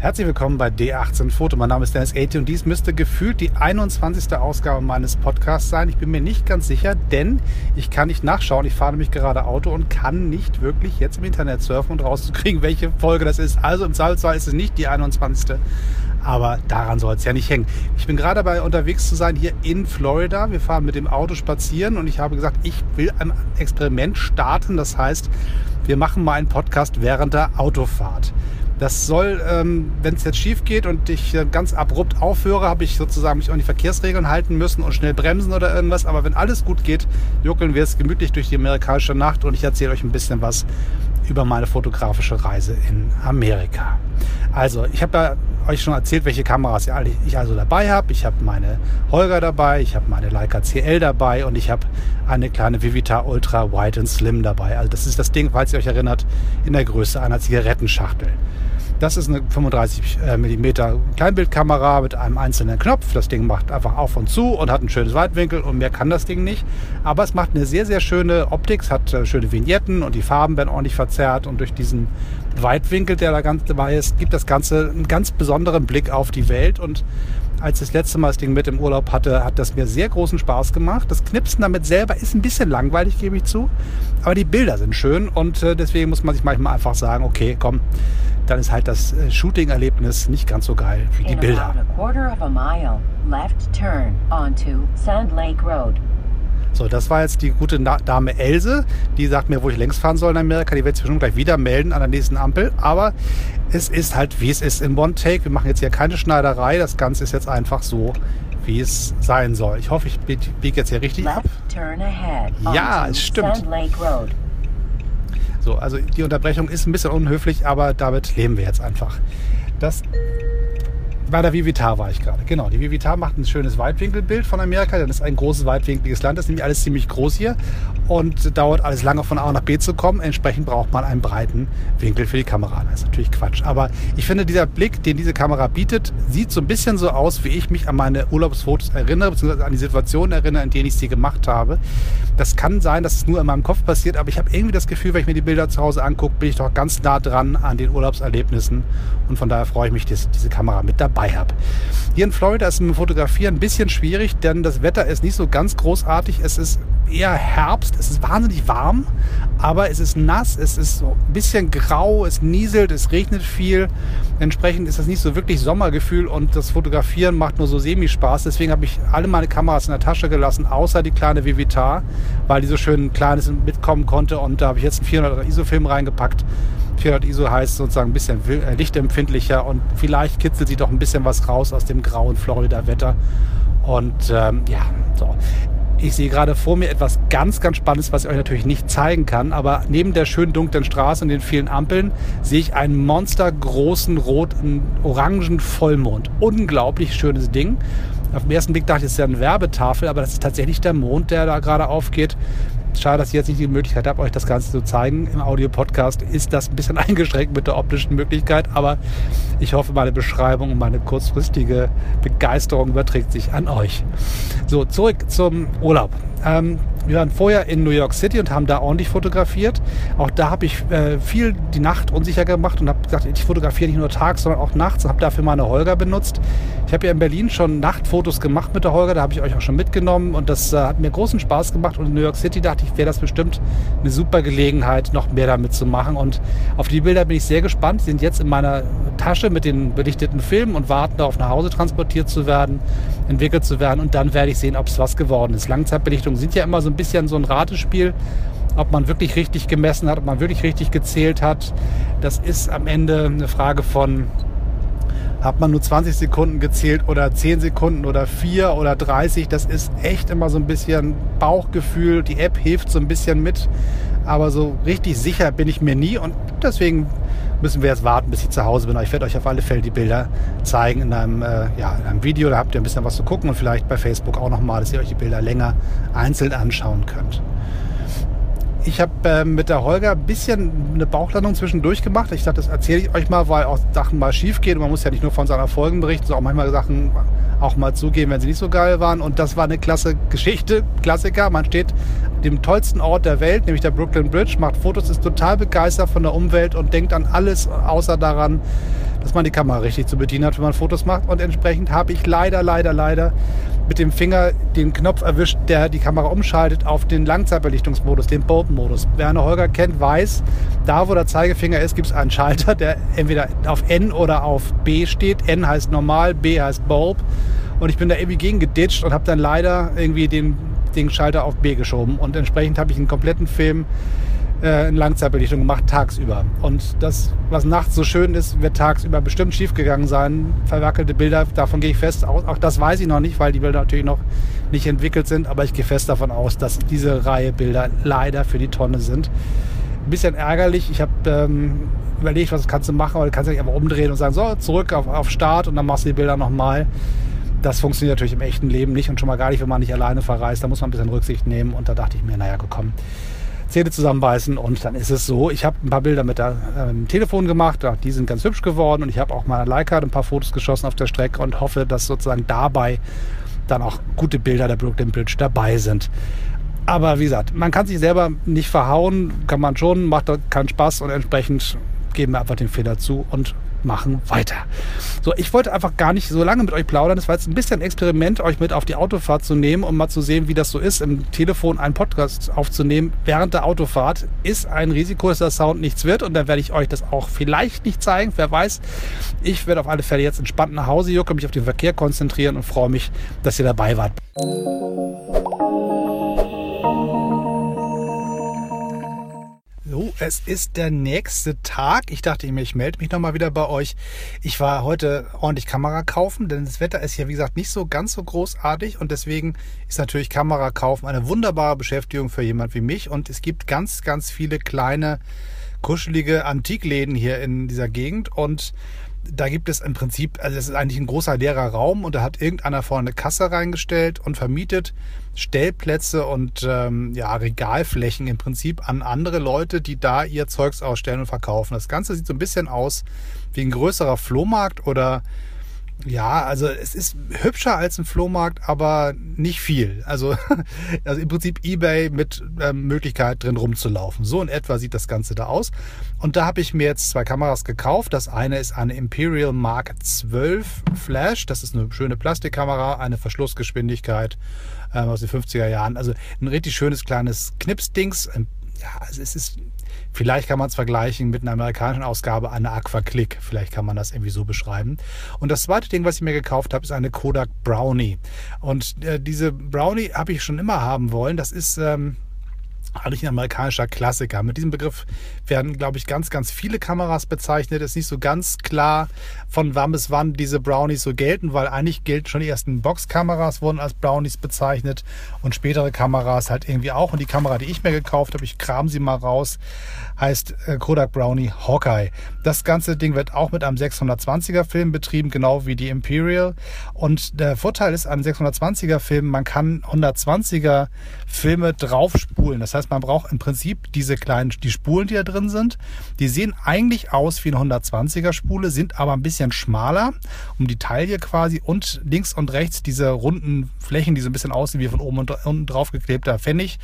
Herzlich willkommen bei D18 Foto. Mein Name ist Dennis Ate und dies müsste gefühlt die 21. Ausgabe meines Podcasts sein. Ich bin mir nicht ganz sicher, denn ich kann nicht nachschauen. Ich fahre nämlich gerade Auto und kann nicht wirklich jetzt im Internet surfen und rauszukriegen, welche Folge das ist. Also im Zweifelsfall ist es nicht die 21. Aber daran soll es ja nicht hängen. Ich bin gerade dabei unterwegs zu sein hier in Florida. Wir fahren mit dem Auto spazieren und ich habe gesagt, ich will ein Experiment starten. Das heißt, wir machen mal einen Podcast während der Autofahrt. Das soll, ähm, wenn es jetzt schief geht und ich äh, ganz abrupt aufhöre, habe ich sozusagen mich an die Verkehrsregeln halten müssen und schnell bremsen oder irgendwas. Aber wenn alles gut geht, juckeln wir es gemütlich durch die amerikanische Nacht und ich erzähle euch ein bisschen was über meine fotografische Reise in Amerika. Also, ich habe ja euch schon erzählt, welche Kameras ich also dabei habe. Ich habe meine Holger dabei, ich habe meine Leica CL dabei und ich habe eine kleine Vivita Ultra Wide and Slim dabei. Also das ist das Ding, falls ihr euch erinnert, in der Größe einer Zigarettenschachtel. Das ist eine 35 äh, mm Kleinbildkamera mit einem einzelnen Knopf. Das Ding macht einfach auf und zu und hat ein schönes Weitwinkel und mehr kann das Ding nicht. Aber es macht eine sehr, sehr schöne Optik, es hat äh, schöne Vignetten und die Farben werden ordentlich verzerrt und durch diesen Weitwinkel, der da ganz dabei ist, gibt das Ganze einen ganz besonderen Blick auf die Welt und als ich das letzte Mal das Ding mit im Urlaub hatte, hat das mir sehr großen Spaß gemacht. Das Knipsen damit selber ist ein bisschen langweilig, gebe ich zu. Aber die Bilder sind schön und äh, deswegen muss man sich manchmal einfach sagen, okay, komm, dann ist halt das äh, Shooting-Erlebnis nicht ganz so geil wie die Bilder. So, das war jetzt die gute Dame Else. Die sagt mir, wo ich längs fahren soll in Amerika. Die wird sich schon gleich wieder melden an der nächsten Ampel. Aber es ist halt, wie es ist in One Take. Wir machen jetzt hier keine Schneiderei. Das Ganze ist jetzt einfach so, wie es sein soll. Ich hoffe, ich biege jetzt hier richtig ab. Ja, es stimmt. So, also die Unterbrechung ist ein bisschen unhöflich, aber damit leben wir jetzt einfach. Das bei der Vivitar war ich gerade. Genau, die Vivitar macht ein schönes Weitwinkelbild von Amerika. Das ist ein großes, weitwinkliges Land. Das ist nämlich alles ziemlich groß hier und dauert alles lange von A nach B zu kommen. Entsprechend braucht man einen breiten Winkel für die Kamera. Das ist natürlich Quatsch. Aber ich finde, dieser Blick, den diese Kamera bietet, sieht so ein bisschen so aus, wie ich mich an meine Urlaubsfotos erinnere, beziehungsweise an die Situationen erinnere, in denen ich sie gemacht habe. Das kann sein, dass es nur in meinem Kopf passiert, aber ich habe irgendwie das Gefühl, wenn ich mir die Bilder zu Hause angucke, bin ich doch ganz nah dran an den Urlaubserlebnissen. Und von daher freue ich mich, dass diese Kamera mit dabei dabei habe. Hier in Florida ist mit dem Fotografieren ein bisschen schwierig, denn das Wetter ist nicht so ganz großartig. Es ist eher Herbst, es ist wahnsinnig warm, aber es ist nass, es ist so ein bisschen grau, es nieselt, es regnet viel. Entsprechend ist das nicht so wirklich Sommergefühl und das Fotografieren macht nur so semi-Spaß. Deswegen habe ich alle meine Kameras in der Tasche gelassen, außer die kleine Vivitar, weil die so schön klein ist und mitkommen konnte. Und da habe ich jetzt einen 400er ISO-Film reingepackt 400 ISO heißt sozusagen ein bisschen äh, lichtempfindlicher und vielleicht kitzelt sie doch ein bisschen was raus aus dem grauen Florida-Wetter. Und ähm, ja, so. Ich sehe gerade vor mir etwas ganz, ganz Spannendes, was ich euch natürlich nicht zeigen kann. Aber neben der schönen dunklen Straße und den vielen Ampeln sehe ich einen monstergroßen roten, orangen Vollmond. Unglaublich schönes Ding. Auf den ersten Blick dachte ich, es ist ja eine Werbetafel, aber das ist tatsächlich der Mond, der da gerade aufgeht. Schade, dass ich jetzt nicht die Möglichkeit habe, euch das Ganze zu zeigen. Im Audio-Podcast ist das ein bisschen eingeschränkt mit der optischen Möglichkeit, aber ich hoffe, meine Beschreibung und meine kurzfristige Begeisterung überträgt sich an euch. So, zurück zum Urlaub. Ähm, wir waren vorher in New York City und haben da ordentlich fotografiert. Auch da habe ich äh, viel die Nacht unsicher gemacht und habe gesagt, ich fotografiere nicht nur tags, sondern auch nachts und habe dafür meine Holger benutzt. Ich habe ja in Berlin schon Nachtfotos gemacht mit der Holger, da habe ich euch auch schon mitgenommen und das äh, hat mir großen Spaß gemacht. Und in New York City dachte ich, wäre das bestimmt eine super Gelegenheit, noch mehr damit zu machen. Und auf die Bilder bin ich sehr gespannt. Die sind jetzt in meiner Tasche mit den belichteten Filmen und warten darauf, nach Hause transportiert zu werden, entwickelt zu werden. Und dann werde ich sehen, ob es was geworden ist. Langzeitbelichtungen sind ja immer so ein bisschen so ein Ratespiel, ob man wirklich richtig gemessen hat, ob man wirklich richtig gezählt hat. Das ist am Ende eine Frage von, hat man nur 20 Sekunden gezählt oder 10 Sekunden oder 4 oder 30. Das ist echt immer so ein bisschen Bauchgefühl. Die App hilft so ein bisschen mit, aber so richtig sicher bin ich mir nie und deswegen müssen wir jetzt warten, bis ich zu Hause bin. ich werde euch auf alle Fälle die Bilder zeigen in einem, äh, ja, in einem Video. Da habt ihr ein bisschen was zu gucken und vielleicht bei Facebook auch nochmal, dass ihr euch die Bilder länger einzeln anschauen könnt. Ich habe äh, mit der Holger ein bisschen eine Bauchlandung zwischendurch gemacht. Ich dachte, das erzähle ich euch mal, weil auch Sachen mal schief gehen. Man muss ja nicht nur von seinen Erfolgen berichten, sondern auch manchmal Sachen auch mal zugeben, wenn sie nicht so geil waren. Und das war eine klasse Geschichte, Klassiker. Man steht dem tollsten Ort der Welt, nämlich der Brooklyn Bridge, macht Fotos, ist total begeistert von der Umwelt und denkt an alles außer daran, dass man die Kamera richtig zu bedienen hat, wenn man Fotos macht. Und entsprechend habe ich leider, leider, leider mit dem Finger den Knopf erwischt, der die Kamera umschaltet auf den Langzeitbelichtungsmodus, den Bulb-Modus. Wer eine Holger kennt, weiß, da wo der Zeigefinger ist, gibt es einen Schalter, der entweder auf N oder auf B steht. N heißt normal, B heißt Bulb. Und ich bin da irgendwie gegen geditscht und habe dann leider irgendwie den, den Schalter auf B geschoben. Und entsprechend habe ich einen kompletten Film äh, in Langzeitbelichtung gemacht, tagsüber. Und das, was nachts so schön ist, wird tagsüber bestimmt schiefgegangen sein. Verwackelte Bilder, davon gehe ich fest aus. Auch das weiß ich noch nicht, weil die Bilder natürlich noch nicht entwickelt sind. Aber ich gehe fest davon aus, dass diese Reihe Bilder leider für die Tonne sind. Ein bisschen ärgerlich. Ich habe ähm, überlegt, was kannst du machen, aber du kannst dich einfach umdrehen und sagen, so, zurück auf, auf Start und dann machst du die Bilder nochmal. Das funktioniert natürlich im echten Leben nicht und schon mal gar nicht, wenn man nicht alleine verreist. Da muss man ein bisschen Rücksicht nehmen. Und da dachte ich mir, naja, komm, Zähne zusammenbeißen und dann ist es so. Ich habe ein paar Bilder mit dem ähm, Telefon gemacht, die sind ganz hübsch geworden und ich habe auch mal Leica ein paar Fotos geschossen auf der Strecke und hoffe, dass sozusagen dabei dann auch gute Bilder der Brooklyn Bridge dabei sind. Aber wie gesagt, man kann sich selber nicht verhauen, kann man schon, macht keinen Spaß und entsprechend geben wir einfach den Fehler zu und machen weiter. So, ich wollte einfach gar nicht so lange mit euch plaudern. Das war jetzt ein bisschen ein Experiment, euch mit auf die Autofahrt zu nehmen, um mal zu sehen, wie das so ist, im Telefon einen Podcast aufzunehmen während der Autofahrt. Ist ein Risiko, dass der Sound nichts wird und dann werde ich euch das auch vielleicht nicht zeigen. Wer weiß. Ich werde auf alle Fälle jetzt entspannt nach Hause jucken, mich auf den Verkehr konzentrieren und freue mich, dass ihr dabei wart. Es ist der nächste Tag. Ich dachte mir, ich melde mich nochmal wieder bei euch. Ich war heute ordentlich Kamera kaufen, denn das Wetter ist ja, wie gesagt, nicht so ganz so großartig und deswegen ist natürlich Kamera kaufen eine wunderbare Beschäftigung für jemand wie mich und es gibt ganz, ganz viele kleine, kuschelige Antikläden hier in dieser Gegend und da gibt es im Prinzip, also es ist eigentlich ein großer leerer Raum und da hat irgendeiner vorne eine Kasse reingestellt und vermietet Stellplätze und ähm, ja, Regalflächen im Prinzip an andere Leute, die da ihr Zeugs ausstellen und verkaufen. Das Ganze sieht so ein bisschen aus wie ein größerer Flohmarkt oder ja, also es ist hübscher als ein Flohmarkt, aber nicht viel. Also, also im Prinzip eBay mit ähm, Möglichkeit drin rumzulaufen. So in etwa sieht das Ganze da aus. Und da habe ich mir jetzt zwei Kameras gekauft. Das eine ist eine Imperial Mark 12 Flash. Das ist eine schöne Plastikkamera, eine Verschlussgeschwindigkeit ähm, aus den 50er Jahren. Also ein richtig schönes kleines Knipsdings. Ja, also es ist Vielleicht kann man es vergleichen mit einer amerikanischen Ausgabe einer Aquaclick. Vielleicht kann man das irgendwie so beschreiben. Und das zweite Ding, was ich mir gekauft habe, ist eine Kodak Brownie. Und äh, diese Brownie habe ich schon immer haben wollen. Das ist ähm, amerikanischer Klassiker. Mit diesem Begriff werden, glaube ich, ganz, ganz viele Kameras bezeichnet. Es ist nicht so ganz klar, von wann bis wann diese Brownies so gelten, weil eigentlich gelten schon die ersten Boxkameras wurden als Brownies bezeichnet und spätere Kameras halt irgendwie auch. Und die Kamera, die ich mir gekauft habe, ich kram sie mal raus, heißt äh, Kodak Brownie Hawkeye. Das ganze Ding wird auch mit einem 620er Film betrieben, genau wie die Imperial. Und der Vorteil ist an 620er Filmen, man kann 120er Filme draufspulen. Das heißt, man braucht im Prinzip diese kleinen, die Spulen, die da drin sind. Die sehen eigentlich aus wie eine 120er Spule, sind aber ein bisschen schmaler um die Taille quasi und links und rechts diese runden Flächen, die so ein bisschen aussehen wie von oben und unten drauf geklebter Pfennig,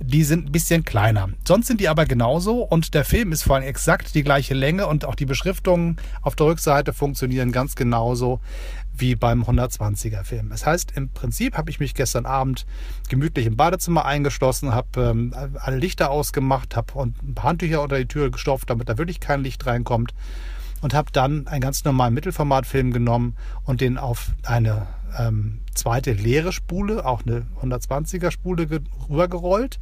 die sind ein bisschen kleiner. Sonst sind die aber genauso und der Film ist vor allem exakt die gleiche Länge und auch die Beschriftungen auf der Rückseite funktionieren ganz genauso wie beim 120er Film. Das heißt, im Prinzip habe ich mich gestern Abend gemütlich im Badezimmer eingeschlossen, habe ähm, alle Lichter ausgemacht, habe ein paar Handtücher unter die Tür gestopft, damit da wirklich kein Licht reinkommt und habe dann einen ganz normalen Mittelformatfilm genommen und den auf eine ähm, zweite leere Spule, auch eine 120er Spule rübergerollt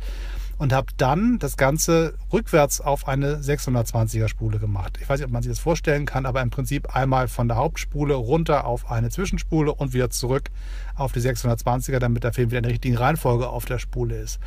und habe dann das Ganze rückwärts auf eine 620er Spule gemacht. Ich weiß nicht, ob man sich das vorstellen kann, aber im Prinzip einmal von der Hauptspule runter auf eine Zwischenspule und wieder zurück auf die 620er, damit der Film wieder in der richtigen Reihenfolge auf der Spule ist.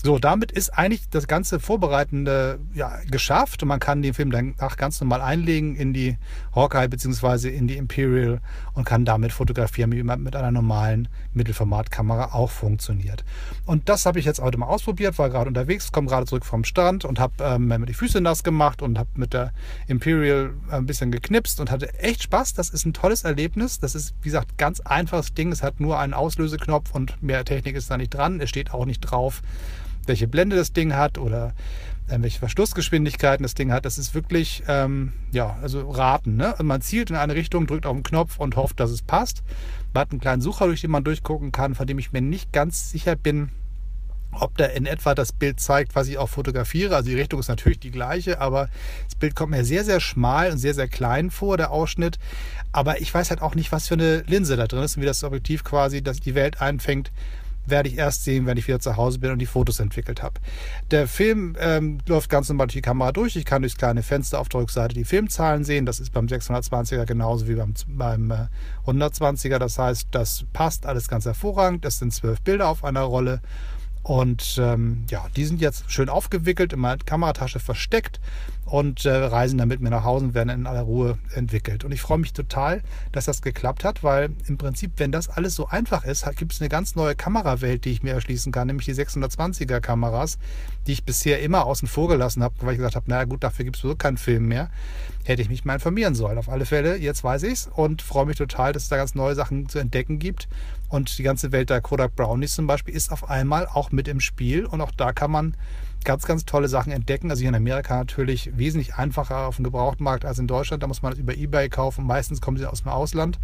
So, damit ist eigentlich das ganze Vorbereitende ja, geschafft und man kann den Film dann ganz normal einlegen in die Hawkeye bzw. in die Imperial und kann damit fotografieren, wie man mit einer normalen Mittelformatkamera auch funktioniert. Und das habe ich jetzt heute mal ausprobiert, war gerade unterwegs, komme gerade zurück vom Strand und habe ähm, die Füße nass gemacht und habe mit der Imperial ein bisschen geknipst und hatte echt Spaß. Das ist ein tolles Erlebnis. Das ist, wie gesagt, ganz einfaches Ding. Es hat nur einen Auslöseknopf und mehr Technik ist da nicht dran. Es steht auch nicht drauf, welche Blende das Ding hat oder welche Verschlussgeschwindigkeiten das Ding hat. Das ist wirklich, ähm, ja, also raten. Ne? Also man zielt in eine Richtung, drückt auf den Knopf und hofft, dass es passt. Man hat einen kleinen Sucher, durch den man durchgucken kann, von dem ich mir nicht ganz sicher bin, ob der in etwa das Bild zeigt, was ich auch fotografiere. Also die Richtung ist natürlich die gleiche, aber das Bild kommt mir sehr, sehr schmal und sehr, sehr klein vor, der Ausschnitt. Aber ich weiß halt auch nicht, was für eine Linse da drin ist und wie das Objektiv quasi dass die Welt einfängt werde ich erst sehen, wenn ich wieder zu Hause bin und die Fotos entwickelt habe. Der Film ähm, läuft ganz normal durch die Kamera durch. Ich kann durchs kleine Fenster auf der Rückseite die Filmzahlen sehen. Das ist beim 620er genauso wie beim, beim äh, 120er. Das heißt, das passt alles ganz hervorragend. Es sind zwölf Bilder auf einer Rolle und ähm, ja, die sind jetzt schön aufgewickelt, in meiner Kameratasche versteckt und äh, reisen dann mit mir nach Hause und werden in aller Ruhe entwickelt. Und ich freue mich total, dass das geklappt hat, weil im Prinzip, wenn das alles so einfach ist, gibt es eine ganz neue Kamerawelt, die ich mir erschließen kann, nämlich die 620er Kameras, die ich bisher immer außen vor gelassen habe, weil ich gesagt habe, naja gut, dafür gibt es so keinen Film mehr. Hätte ich mich mal informieren sollen. Auf alle Fälle, jetzt weiß ich es und freue mich total, dass es da ganz neue Sachen zu entdecken gibt. Und die ganze Welt der Kodak Brownies zum Beispiel ist auf einmal auch mit im Spiel. Und auch da kann man ganz, ganz tolle Sachen entdecken. Also hier in Amerika natürlich wesentlich einfacher auf dem Gebrauchtmarkt als in Deutschland. Da muss man das über Ebay kaufen. Meistens kommen sie aus dem Ausland.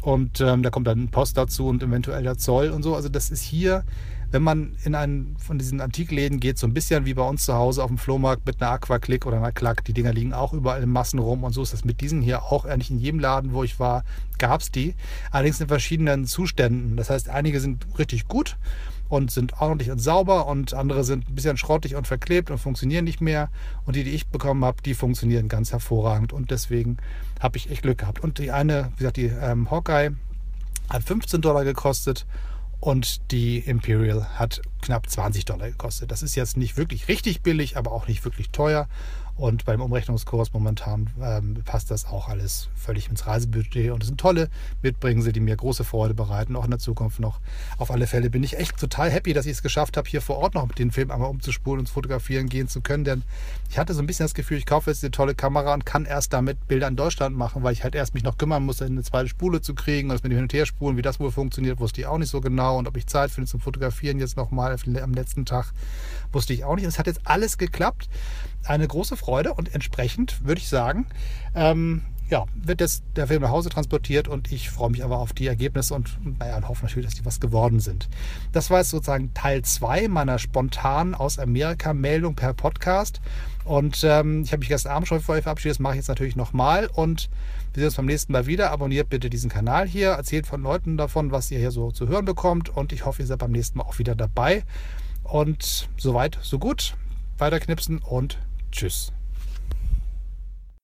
Und ähm, da kommt dann Post dazu und eventuell der Zoll und so. Also das ist hier wenn man in einen von diesen Antikläden geht, so ein bisschen wie bei uns zu Hause auf dem Flohmarkt mit einer Aquaclick oder einer Klack, die Dinger liegen auch überall in Massen rum und so ist das mit diesen hier auch. Eigentlich in jedem Laden, wo ich war, gab es die. Allerdings in verschiedenen Zuständen. Das heißt, einige sind richtig gut und sind ordentlich und sauber und andere sind ein bisschen schrottig und verklebt und funktionieren nicht mehr. Und die, die ich bekommen habe, die funktionieren ganz hervorragend und deswegen habe ich echt Glück gehabt. Und die eine, wie gesagt, die ähm, Hawkeye hat 15 Dollar gekostet und die Imperial hat knapp 20 Dollar gekostet. Das ist jetzt nicht wirklich richtig billig, aber auch nicht wirklich teuer. Und beim Umrechnungskurs momentan ähm, passt das auch alles völlig ins Reisebudget. Und es sind tolle Mitbringsel, die mir große Freude bereiten, auch in der Zukunft noch. Auf alle Fälle bin ich echt total happy, dass ich es geschafft habe, hier vor Ort noch mit den Film einmal umzuspulen und fotografieren gehen zu können. Denn ich hatte so ein bisschen das Gefühl, ich kaufe jetzt eine tolle Kamera und kann erst damit Bilder in Deutschland machen, weil ich halt erst mich noch kümmern muss, eine zweite Spule zu kriegen und das mit dem Hin- und Her-Spulen, wie das wohl funktioniert, wusste ich auch nicht so genau. Und ob ich Zeit finde zum Fotografieren jetzt nochmal am letzten Tag, wusste ich auch nicht. Es hat jetzt alles geklappt eine große Freude und entsprechend würde ich sagen, ähm, ja, wird jetzt der Film nach Hause transportiert und ich freue mich aber auf die Ergebnisse und naja, und hoffe natürlich, dass die was geworden sind. Das war jetzt sozusagen Teil 2 meiner spontanen aus Amerika Meldung per Podcast. Und ähm, ich habe mich gestern Abend schon für euch verabschiedet, das mache ich jetzt natürlich nochmal und wir sehen uns beim nächsten Mal wieder. Abonniert bitte diesen Kanal hier, erzählt von Leuten davon, was ihr hier so zu hören bekommt und ich hoffe, ihr seid beim nächsten Mal auch wieder dabei. Und soweit, so gut. Weiterknipsen und Tschüss.